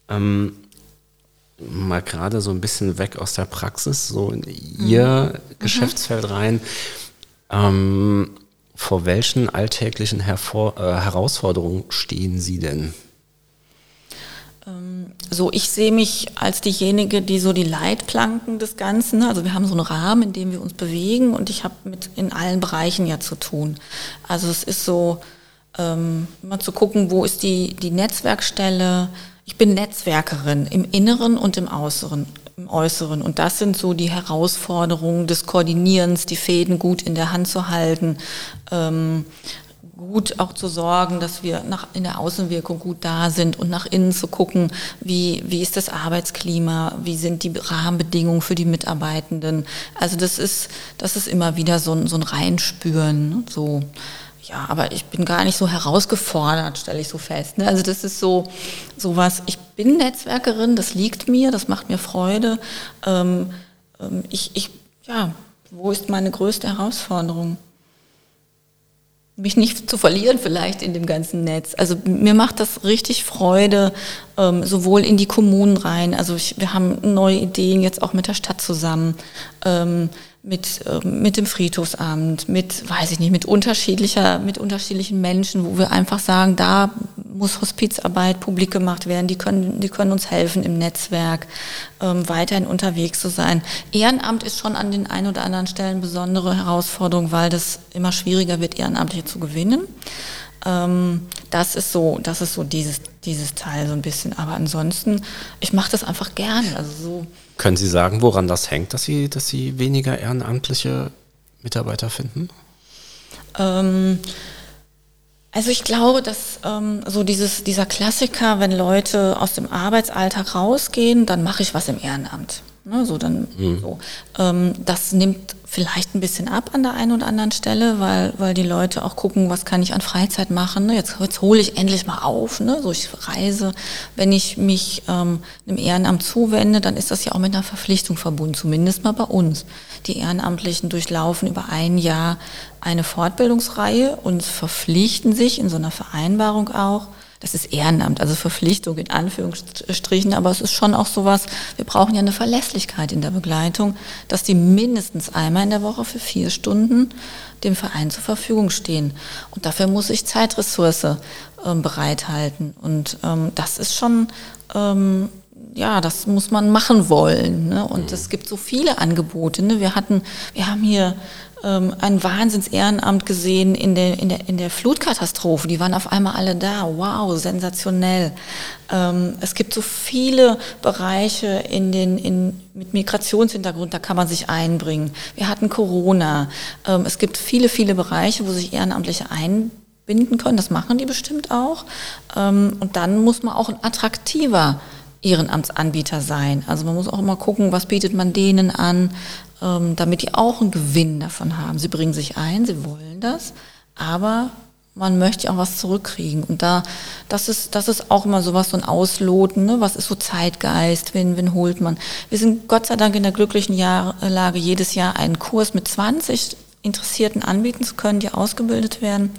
Ähm, mal gerade so ein bisschen weg aus der Praxis, so in Ihr mhm. Geschäftsfeld rein. Ähm, vor welchen alltäglichen Hervor äh, Herausforderungen stehen Sie denn? Ähm, so, ich sehe mich als diejenige, die so die Leitplanken des Ganzen, also wir haben so einen Rahmen, in dem wir uns bewegen und ich habe mit in allen Bereichen ja zu tun. Also es ist so, ähm, mal zu gucken, wo ist die, die Netzwerkstelle. Ich bin Netzwerkerin im Inneren und im Äußeren. Im Äußeren. Und das sind so die Herausforderungen des Koordinierens, die Fäden gut in der Hand zu halten, ähm, gut auch zu sorgen, dass wir nach, in der Außenwirkung gut da sind und nach innen zu gucken, wie, wie ist das Arbeitsklima, wie sind die Rahmenbedingungen für die Mitarbeitenden. Also das ist, das ist immer wieder so ein, so ein Reinspüren. Ne? So. Ja, aber ich bin gar nicht so herausgefordert, stelle ich so fest. Ne? Also das ist so sowas. Ich bin Netzwerkerin, das liegt mir, das macht mir Freude. Ähm, ähm, ich, ich, ja, wo ist meine größte Herausforderung? mich nicht zu verlieren vielleicht in dem ganzen Netz. Also mir macht das richtig Freude, ähm, sowohl in die Kommunen rein. Also ich, wir haben neue Ideen jetzt auch mit der Stadt zusammen. Ähm, mit, ähm, mit dem Friedhofsamt, mit, weiß ich nicht, mit unterschiedlicher, mit unterschiedlichen Menschen, wo wir einfach sagen, da muss Hospizarbeit publik gemacht werden, die können, die können uns helfen im Netzwerk, ähm, weiterhin unterwegs zu sein. Ehrenamt ist schon an den ein oder anderen Stellen besondere Herausforderung, weil das immer schwieriger wird, Ehrenamtliche zu gewinnen. Ähm, das ist so, das ist so dieses, dieses Teil so ein bisschen. Aber ansonsten, ich mache das einfach gerne. Also so können Sie sagen, woran das hängt, dass Sie, dass Sie weniger ehrenamtliche Mitarbeiter finden? Ähm, also ich glaube, dass ähm, so dieses, dieser Klassiker, wenn Leute aus dem Arbeitsalltag rausgehen, dann mache ich was im Ehrenamt. Ne, so dann, mhm. so. Ähm, das nimmt vielleicht ein bisschen ab an der einen oder anderen Stelle, weil, weil die Leute auch gucken, was kann ich an Freizeit machen. Ne? Jetzt, jetzt hole ich endlich mal auf, ne? so ich reise. Wenn ich mich ähm, einem Ehrenamt zuwende, dann ist das ja auch mit einer Verpflichtung verbunden, zumindest mal bei uns. Die Ehrenamtlichen durchlaufen über ein Jahr eine Fortbildungsreihe und verpflichten sich in so einer Vereinbarung auch, das ist Ehrenamt, also Verpflichtung in Anführungsstrichen, aber es ist schon auch sowas, wir brauchen ja eine Verlässlichkeit in der Begleitung, dass die mindestens einmal in der Woche für vier Stunden dem Verein zur Verfügung stehen. Und dafür muss ich Zeitressource ähm, bereithalten. Und ähm, das ist schon, ähm, ja, das muss man machen wollen. Ne? Und es gibt so viele Angebote. Ne? Wir hatten, wir haben hier ähm, ein Wahnsinns-Ehrenamt gesehen in der, in, der, in der Flutkatastrophe. Die waren auf einmal alle da. Wow, sensationell. Ähm, es gibt so viele Bereiche in den, in, mit Migrationshintergrund, da kann man sich einbringen. Wir hatten Corona. Ähm, es gibt viele, viele Bereiche, wo sich Ehrenamtliche einbinden können. Das machen die bestimmt auch. Ähm, und dann muss man auch ein attraktiver Ehrenamtsanbieter sein. Also man muss auch immer gucken, was bietet man denen an, ähm, damit die auch einen Gewinn davon haben. Sie bringen sich ein, sie wollen das, aber man möchte auch was zurückkriegen. Und da, das ist, das ist auch immer sowas, so ein Ausloten, ne? was ist so Zeitgeist, wen, wen holt man. Wir sind Gott sei Dank in der glücklichen Jahr, Lage, jedes Jahr einen Kurs mit 20 Interessierten anbieten zu können, die ausgebildet werden.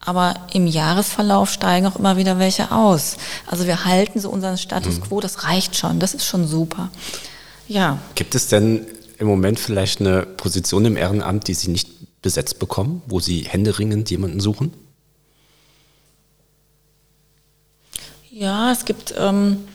Aber im Jahresverlauf steigen auch immer wieder welche aus. Also wir halten so unseren Status mhm. quo, das reicht schon, das ist schon super. Ja. Gibt es denn im Moment vielleicht eine Position im Ehrenamt, die Sie nicht besetzt bekommen, wo Sie händeringend jemanden suchen? Ja, es gibt, ähm,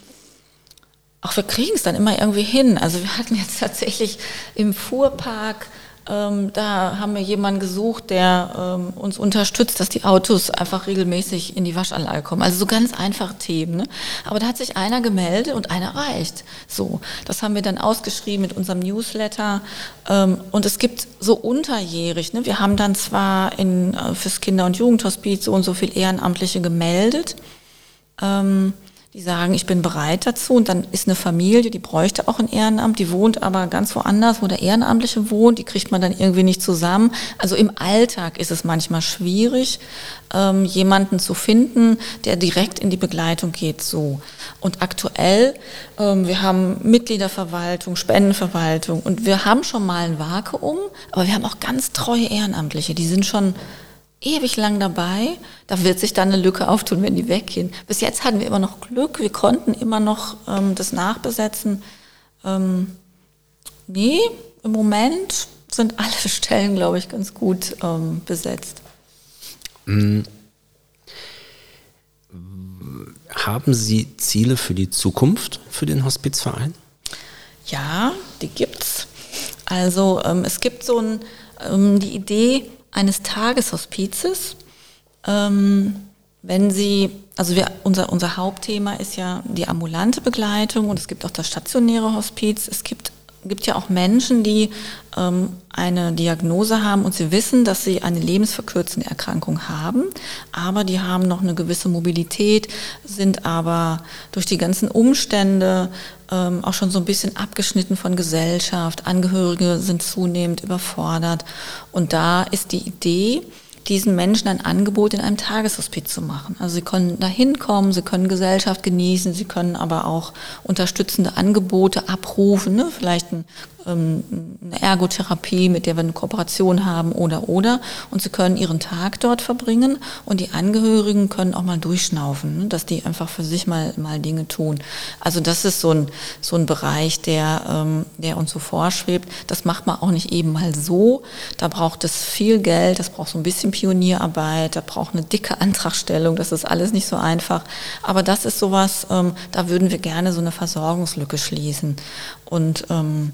auch wir kriegen es dann immer irgendwie hin. Also wir hatten jetzt tatsächlich im Fuhrpark ähm, da haben wir jemanden gesucht, der ähm, uns unterstützt, dass die Autos einfach regelmäßig in die Waschanlage kommen. Also so ganz einfache Themen. Ne? Aber da hat sich einer gemeldet und einer reicht. So, das haben wir dann ausgeschrieben mit unserem Newsletter. Ähm, und es gibt so unterjährig. Ne? Wir haben dann zwar in, äh, fürs Kinder- und Jugendhospiz so und so viel Ehrenamtliche gemeldet. Ähm, die sagen, ich bin bereit dazu. Und dann ist eine Familie, die bräuchte auch ein Ehrenamt, die wohnt aber ganz woanders, wo der Ehrenamtliche wohnt, die kriegt man dann irgendwie nicht zusammen. Also im Alltag ist es manchmal schwierig, ähm, jemanden zu finden, der direkt in die Begleitung geht so. Und aktuell, ähm, wir haben Mitgliederverwaltung, Spendenverwaltung. Und wir haben schon mal ein Vakuum, aber wir haben auch ganz treue Ehrenamtliche, die sind schon ewig lang dabei. Da wird sich dann eine Lücke auftun, wenn die weggehen. Bis jetzt hatten wir immer noch Glück, wir konnten immer noch ähm, das nachbesetzen. Ähm, nee, im Moment sind alle Stellen, glaube ich, ganz gut ähm, besetzt. Mhm. Haben Sie Ziele für die Zukunft für den Hospizverein? Ja, die gibt's. Also ähm, es gibt so ein, ähm, die Idee eines Tageshospizes. Ähm, wenn Sie, also wir, unser, unser Hauptthema ist ja die ambulante Begleitung und es gibt auch das stationäre Hospiz. Es gibt gibt ja auch Menschen, die ähm, eine Diagnose haben und sie wissen, dass sie eine lebensverkürzende Erkrankung haben, aber die haben noch eine gewisse Mobilität, sind aber durch die ganzen Umstände ähm, auch schon so ein bisschen abgeschnitten von Gesellschaft. Angehörige sind zunehmend überfordert. Und da ist die Idee, diesen Menschen ein Angebot in einem Tageshospiz zu machen. Also sie können da hinkommen, sie können Gesellschaft genießen, sie können aber auch unterstützende Angebote abrufen, ne? vielleicht ein eine Ergotherapie, mit der wir eine Kooperation haben oder oder. Und sie können ihren Tag dort verbringen und die Angehörigen können auch mal durchschnaufen, ne, dass die einfach für sich mal, mal Dinge tun. Also das ist so ein, so ein Bereich, der, ähm, der uns so vorschwebt. Das macht man auch nicht eben mal so. Da braucht es viel Geld, das braucht so ein bisschen Pionierarbeit, da braucht eine dicke Antragstellung, das ist alles nicht so einfach. Aber das ist sowas, ähm, da würden wir gerne so eine Versorgungslücke schließen. Und ähm,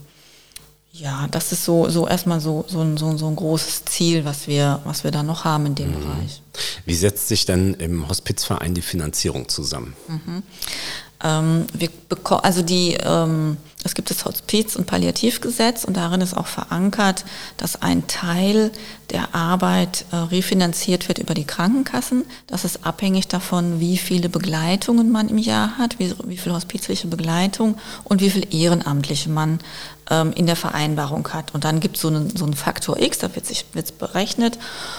ja, das ist so, so erstmal so, so, ein, so, so ein großes Ziel, was wir, was wir da noch haben in dem mhm. Bereich. Wie setzt sich denn im Hospizverein die Finanzierung zusammen? Mhm. Ähm, wir bekommen, also die, ähm, es gibt das Hospiz- und Palliativgesetz und darin ist auch verankert, dass ein Teil der Arbeit äh, refinanziert wird über die Krankenkassen. Das ist abhängig davon, wie viele Begleitungen man im Jahr hat, wie, wie viel hospizliche Begleitung und wie viel Ehrenamtliche man ähm, in der Vereinbarung hat. Und dann gibt es so einen, so einen Faktor X, da wird sich wird's berechnet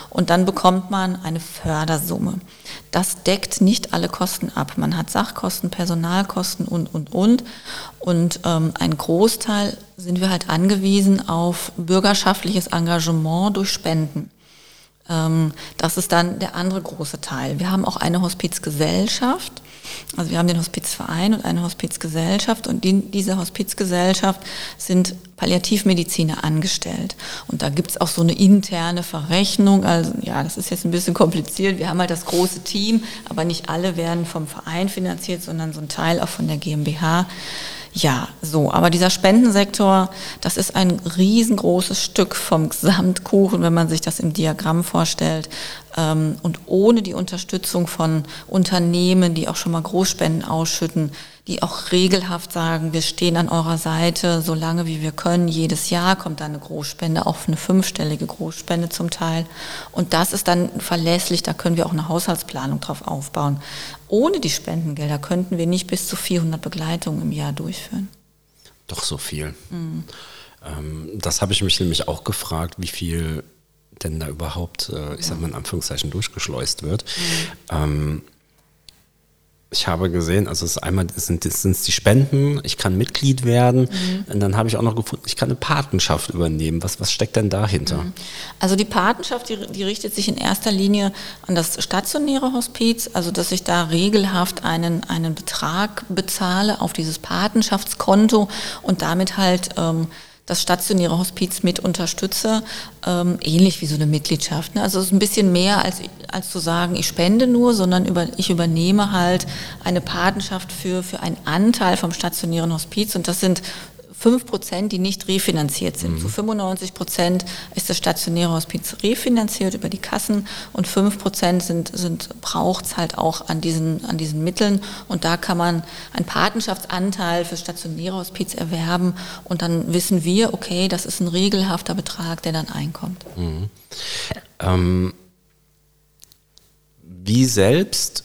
und dann bekommt man eine Fördersumme. Das deckt nicht alle Kosten ab. Man hat Sachkosten, Personalkosten und, und, und. Und ähm, ein Großteil sind wir halt angewiesen auf bürgerschaftliches Engagement durch Spenden. Ähm, das ist dann der andere große Teil. Wir haben auch eine Hospizgesellschaft. Also wir haben den Hospizverein und eine Hospizgesellschaft und in dieser Hospizgesellschaft sind Palliativmediziner angestellt. Und da gibt es auch so eine interne Verrechnung. Also ja, das ist jetzt ein bisschen kompliziert. Wir haben halt das große Team, aber nicht alle werden vom Verein finanziert, sondern so ein Teil auch von der GmbH. Ja, so. Aber dieser Spendensektor, das ist ein riesengroßes Stück vom Gesamtkuchen, wenn man sich das im Diagramm vorstellt. Ähm, und ohne die Unterstützung von Unternehmen, die auch schon mal Großspenden ausschütten, die auch regelhaft sagen, wir stehen an eurer Seite, so lange wie wir können. Jedes Jahr kommt da eine Großspende, auch eine fünfstellige Großspende zum Teil. Und das ist dann verlässlich, da können wir auch eine Haushaltsplanung drauf aufbauen. Ohne die Spendengelder könnten wir nicht bis zu 400 Begleitungen im Jahr durchführen. Doch so viel. Mhm. das habe ich mich nämlich auch gefragt, wie viel denn da überhaupt, äh, ich sag mal in Anführungszeichen, durchgeschleust wird. Mhm. Ähm, ich habe gesehen, also es einmal sind es sind die Spenden, ich kann Mitglied werden mhm. und dann habe ich auch noch gefunden, ich kann eine Patenschaft übernehmen. Was, was steckt denn dahinter? Mhm. Also die Patenschaft, die, die richtet sich in erster Linie an das stationäre Hospiz, also dass ich da regelhaft einen, einen Betrag bezahle auf dieses Patenschaftskonto und damit halt ähm, das stationäre Hospiz mit unterstütze, ähm, ähnlich wie so eine Mitgliedschaft. Ne? Also es ist ein bisschen mehr als, als zu sagen, ich spende nur, sondern über, ich übernehme halt eine Patenschaft für, für einen Anteil vom stationären Hospiz und das sind fünf Prozent, die nicht refinanziert sind. Mhm. Zu 95 Prozent ist das stationäre Hospiz refinanziert über die Kassen und fünf Prozent sind, sind, braucht es halt auch an diesen, an diesen Mitteln. Und da kann man einen Patenschaftsanteil für stationäre Hospiz erwerben und dann wissen wir, okay, das ist ein regelhafter Betrag, der dann einkommt. Mhm. Ähm, wie selbst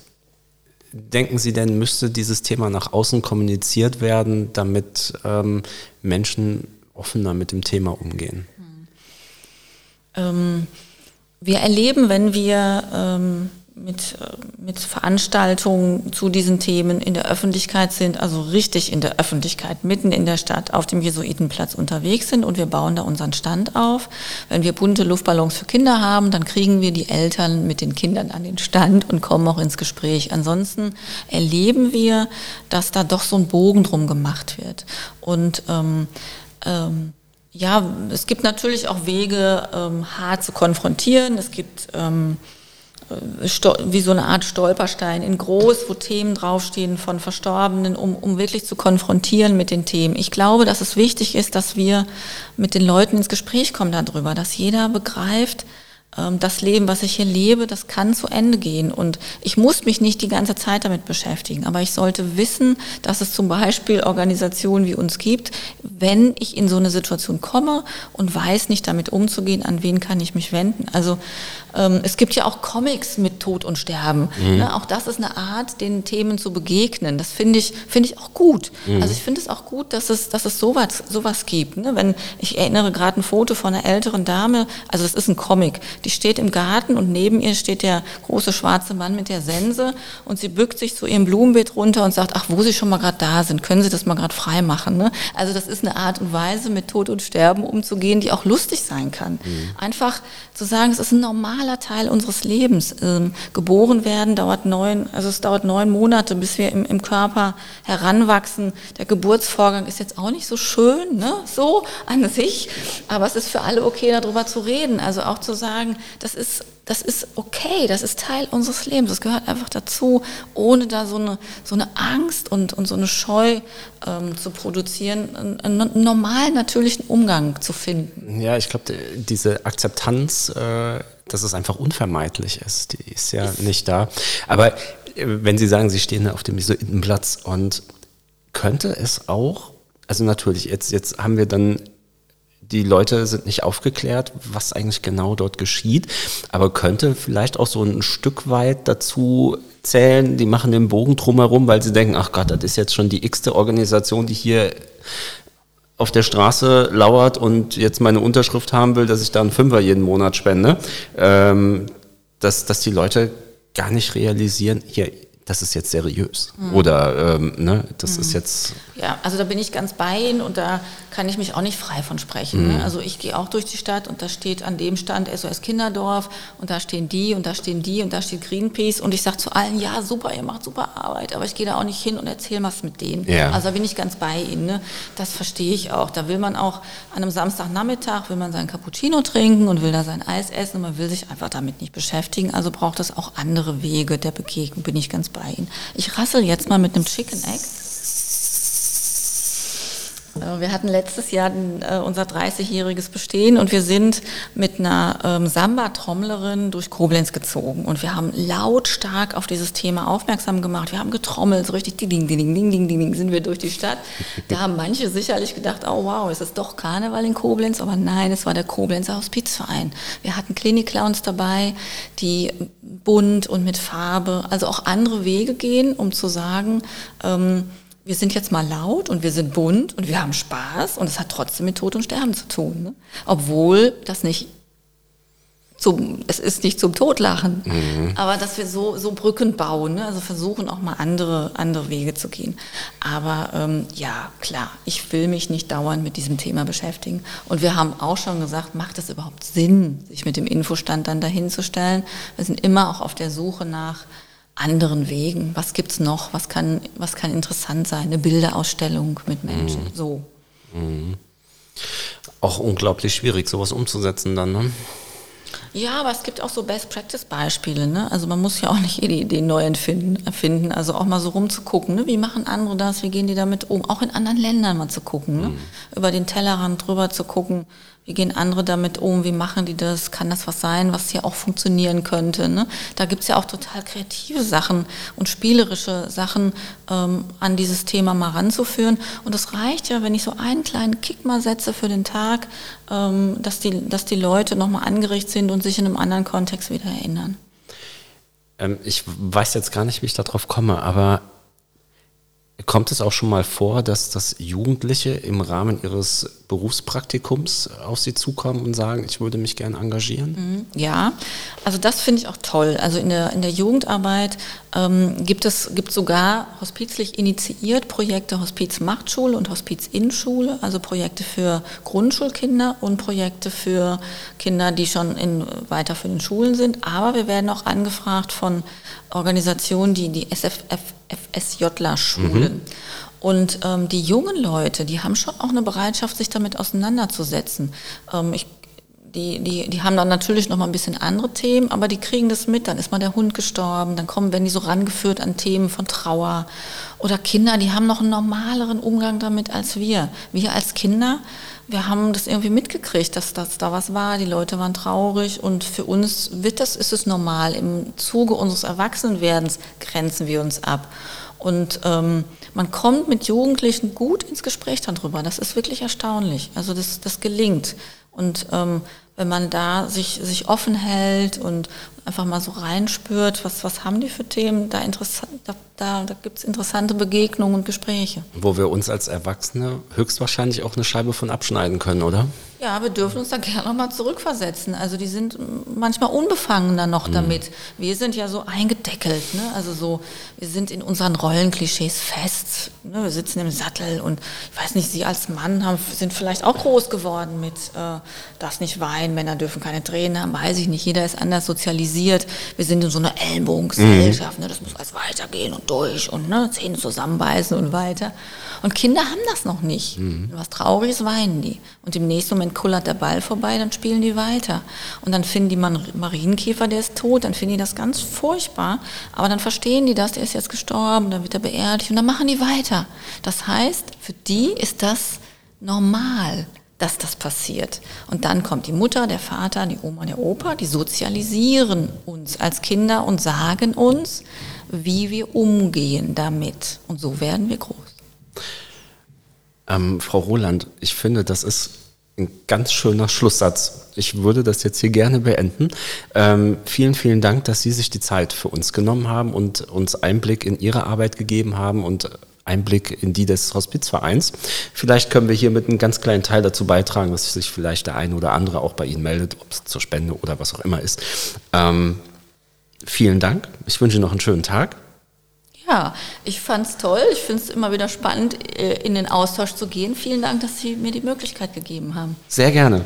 denken Sie denn, müsste dieses Thema nach außen kommuniziert werden, damit ähm, Menschen offener mit dem Thema umgehen? Ähm, wir erleben, wenn wir ähm, mit, äh, mit Veranstaltungen zu diesen Themen in der Öffentlichkeit sind, also richtig in der Öffentlichkeit, mitten in der Stadt auf dem Jesuitenplatz unterwegs sind und wir bauen da unseren Stand auf. Wenn wir bunte Luftballons für Kinder haben, dann kriegen wir die Eltern mit den Kindern an den Stand und kommen auch ins Gespräch. Ansonsten erleben wir, dass da doch so ein Bogen drum gemacht wird. Und ähm, ähm, ja, es gibt natürlich auch Wege, ähm, hart zu konfrontieren. Es gibt ähm, äh, wie so eine Art Stolperstein in groß, wo Themen draufstehen von Verstorbenen, um, um wirklich zu konfrontieren mit den Themen. Ich glaube, dass es wichtig ist, dass wir mit den Leuten ins Gespräch kommen darüber, dass jeder begreift, ähm, das Leben, was ich hier lebe, das kann zu Ende gehen. Und ich muss mich nicht die ganze Zeit damit beschäftigen, aber ich sollte wissen, dass es zum Beispiel Organisationen wie uns gibt, wenn ich in so eine Situation komme und weiß nicht damit umzugehen, an wen kann ich mich wenden. Also ähm, es gibt ja auch Comics mit Tod und Sterben. Mhm. Ne? Auch das ist eine Art, den Themen zu begegnen. Das finde ich, finde ich auch gut. Mhm. Also ich finde es auch gut, dass es, dass es sowas, sowas gibt. Ne? Wenn, ich erinnere gerade ein Foto von einer älteren Dame, also es ist ein Comic, die steht im Garten und neben ihr steht der große schwarze Mann mit der Sense und sie bückt sich zu ihrem Blumenbeet runter und sagt, ach, wo Sie schon mal gerade da sind, können Sie das mal gerade frei machen. Ne? Also das ist eine Art und Weise, mit Tod und Sterben umzugehen, die auch lustig sein kann. Mhm. Einfach zu sagen, es ist ein normaler Teil unseres Lebens. Ähm, geboren werden dauert neun, also es dauert neun Monate, bis wir im, im Körper heranwachsen. Der Geburtsvorgang ist jetzt auch nicht so schön, ne? so an sich, aber es ist für alle okay, darüber zu reden. Also auch zu sagen, das ist das ist okay, das ist Teil unseres Lebens, das gehört einfach dazu, ohne da so eine, so eine Angst und, und so eine Scheu ähm, zu produzieren, einen, einen, normalen, natürlichen Umgang zu finden. Ja, ich glaube, diese Akzeptanz, äh, dass es einfach unvermeidlich ist, die ist ja nicht da. Aber äh, wenn Sie sagen, Sie stehen auf dem Platz und könnte es auch, also natürlich, jetzt, jetzt haben wir dann die Leute sind nicht aufgeklärt, was eigentlich genau dort geschieht, aber könnte vielleicht auch so ein Stück weit dazu zählen, die machen den Bogen drumherum, weil sie denken, ach Gott, das ist jetzt schon die x-te Organisation, die hier auf der Straße lauert und jetzt meine Unterschrift haben will, dass ich da einen Fünfer jeden Monat spende, ähm, dass, dass die Leute gar nicht realisieren, hier, das ist jetzt seriös. Mhm. Oder ähm, ne, das mhm. ist jetzt. Ja, also da bin ich ganz bei Ihnen und da kann ich mich auch nicht frei von sprechen. Ne? Mhm. Ne? Also ich gehe auch durch die Stadt und da steht an dem Stand SOS Kinderdorf und da stehen die und da stehen die und da steht Greenpeace und ich sage zu allen, ja super, ihr macht super Arbeit, aber ich gehe da auch nicht hin und erzähle was mit denen. Ja. Also da bin ich ganz bei Ihnen. Ne? Das verstehe ich auch. Da will man auch an einem Samstagnachmittag, will man seinen Cappuccino trinken und will da sein Eis essen und man will sich einfach damit nicht beschäftigen. Also braucht es auch andere Wege der Begegnung, bin ich ganz bei Ihnen. Ich rassel jetzt mal mit einem Chicken Egg. Äh, wir hatten letztes Jahr äh, unser 30-jähriges Bestehen und wir sind mit einer ähm, Samba-Trommlerin durch Koblenz gezogen und wir haben lautstark auf dieses Thema aufmerksam gemacht. Wir haben getrommelt, so richtig ding, ding, ding, ding, ding, ding, sind wir durch die Stadt. Da haben manche sicherlich gedacht, oh wow, ist es doch Karneval in Koblenz, aber nein, es war der Koblenzer Hospizverein. Wir hatten Klinik-Clowns dabei, die bunt und mit Farbe, also auch andere Wege gehen, um zu sagen, ähm, wir sind jetzt mal laut und wir sind bunt und wir haben Spaß und es hat trotzdem mit Tod und Sterben zu tun. Ne? Obwohl das nicht zum, es ist nicht zum Totlachen, mhm. aber dass wir so, so Brücken bauen, ne? also versuchen auch mal andere, andere Wege zu gehen. Aber ähm, ja, klar, ich will mich nicht dauernd mit diesem Thema beschäftigen. Und wir haben auch schon gesagt, macht es überhaupt Sinn, sich mit dem Infostand dann dahinzustellen? Wir sind immer auch auf der Suche nach anderen Wegen. Was gibt's noch? Was kann, was kann interessant sein? Eine Bilderausstellung mit Menschen. Mhm. So. Mhm. Auch unglaublich schwierig, sowas umzusetzen dann, ne? Ja, aber es gibt auch so Best-Practice-Beispiele. Ne? Also man muss ja auch nicht jede Idee neu erfinden. Also auch mal so rumzugucken, ne? wie machen andere das, wie gehen die damit um? Auch in anderen Ländern mal zu gucken, ne? mhm. über den Tellerrand drüber zu gucken, wie gehen andere damit um? Wie machen die das? Kann das was sein, was hier auch funktionieren könnte? Ne? Da gibt's ja auch total kreative Sachen und spielerische Sachen ähm, an dieses Thema mal ranzuführen. Und es reicht ja, wenn ich so einen kleinen Kick mal setze für den Tag, ähm, dass, die, dass die Leute nochmal angeregt sind und sich in einem anderen Kontext wieder erinnern. Ähm, ich weiß jetzt gar nicht, wie ich darauf komme, aber Kommt es auch schon mal vor, dass das Jugendliche im Rahmen ihres Berufspraktikums auf Sie zukommen und sagen, ich würde mich gerne engagieren? Mhm. Ja, also das finde ich auch toll. Also in der, in der Jugendarbeit ähm, gibt es gibt sogar hospizlich initiiert Projekte Hospiz Machtschule und Hospiz Innenschule, also Projekte für Grundschulkinder und Projekte für Kinder, die schon in weiterführenden Schulen sind. Aber wir werden auch angefragt von Organisationen, die die SFF FSJler-Schulen. Mhm. Und ähm, die jungen Leute, die haben schon auch eine Bereitschaft, sich damit auseinanderzusetzen. Ähm, ich, die, die, die haben dann natürlich noch mal ein bisschen andere Themen, aber die kriegen das mit. Dann ist mal der Hund gestorben, dann kommen, werden die so rangeführt an Themen von Trauer. Oder Kinder, die haben noch einen normaleren Umgang damit als wir. Wir als Kinder, wir haben das irgendwie mitgekriegt, dass, dass da was war. Die Leute waren traurig und für uns wird das, ist es normal. Im Zuge unseres Erwachsenwerdens grenzen wir uns ab. Und ähm, man kommt mit Jugendlichen gut ins Gespräch darüber. Das ist wirklich erstaunlich. Also das, das gelingt. Und ähm, wenn man da sich, sich offen hält und einfach mal so reinspürt, was, was haben die für Themen, da, da, da, da gibt es interessante Begegnungen und Gespräche. Wo wir uns als Erwachsene höchstwahrscheinlich auch eine Scheibe von abschneiden können, oder? Ja, wir dürfen uns da gerne nochmal zurückversetzen. Also die sind manchmal unbefangener noch mhm. damit. Wir sind ja so eingedeckelt, ne? also so, wir sind in unseren Rollenklischees fest. Ne? Wir sitzen im Sattel und ich weiß nicht, Sie als Mann haben, sind vielleicht auch groß geworden mit, äh, darfst nicht weinen, Männer dürfen keine Tränen haben, weiß ich nicht, jeder ist anders sozialisiert. Wir sind in so einer Ellbogengesellschaft, mhm. ne? das muss alles weitergehen und durch und ne? Zähne zusammenbeißen und weiter. Und Kinder haben das noch nicht. Mhm. Was Trauriges weinen die. Und im nächsten Moment kullert der Ball vorbei, dann spielen die weiter. Und dann finden die Marienkäfer, der ist tot, dann finden die das ganz furchtbar. Aber dann verstehen die das, der ist jetzt gestorben, dann wird er beerdigt und dann machen die weiter. Das heißt, für die ist das normal dass das passiert. Und dann kommt die Mutter, der Vater, die Oma, der Opa, die sozialisieren uns als Kinder und sagen uns, wie wir umgehen damit. Und so werden wir groß. Ähm, Frau Roland, ich finde, das ist ein ganz schöner Schlusssatz. Ich würde das jetzt hier gerne beenden. Ähm, vielen, vielen Dank, dass Sie sich die Zeit für uns genommen haben und uns Einblick in Ihre Arbeit gegeben haben und Einblick in die des Hospizvereins. Vielleicht können wir hier mit einem ganz kleinen Teil dazu beitragen, dass sich vielleicht der eine oder andere auch bei Ihnen meldet, ob es zur Spende oder was auch immer ist. Ähm, vielen Dank. Ich wünsche Ihnen noch einen schönen Tag. Ja, ich fand es toll. Ich finde es immer wieder spannend, äh, in den Austausch zu gehen. Vielen Dank, dass Sie mir die Möglichkeit gegeben haben. Sehr gerne.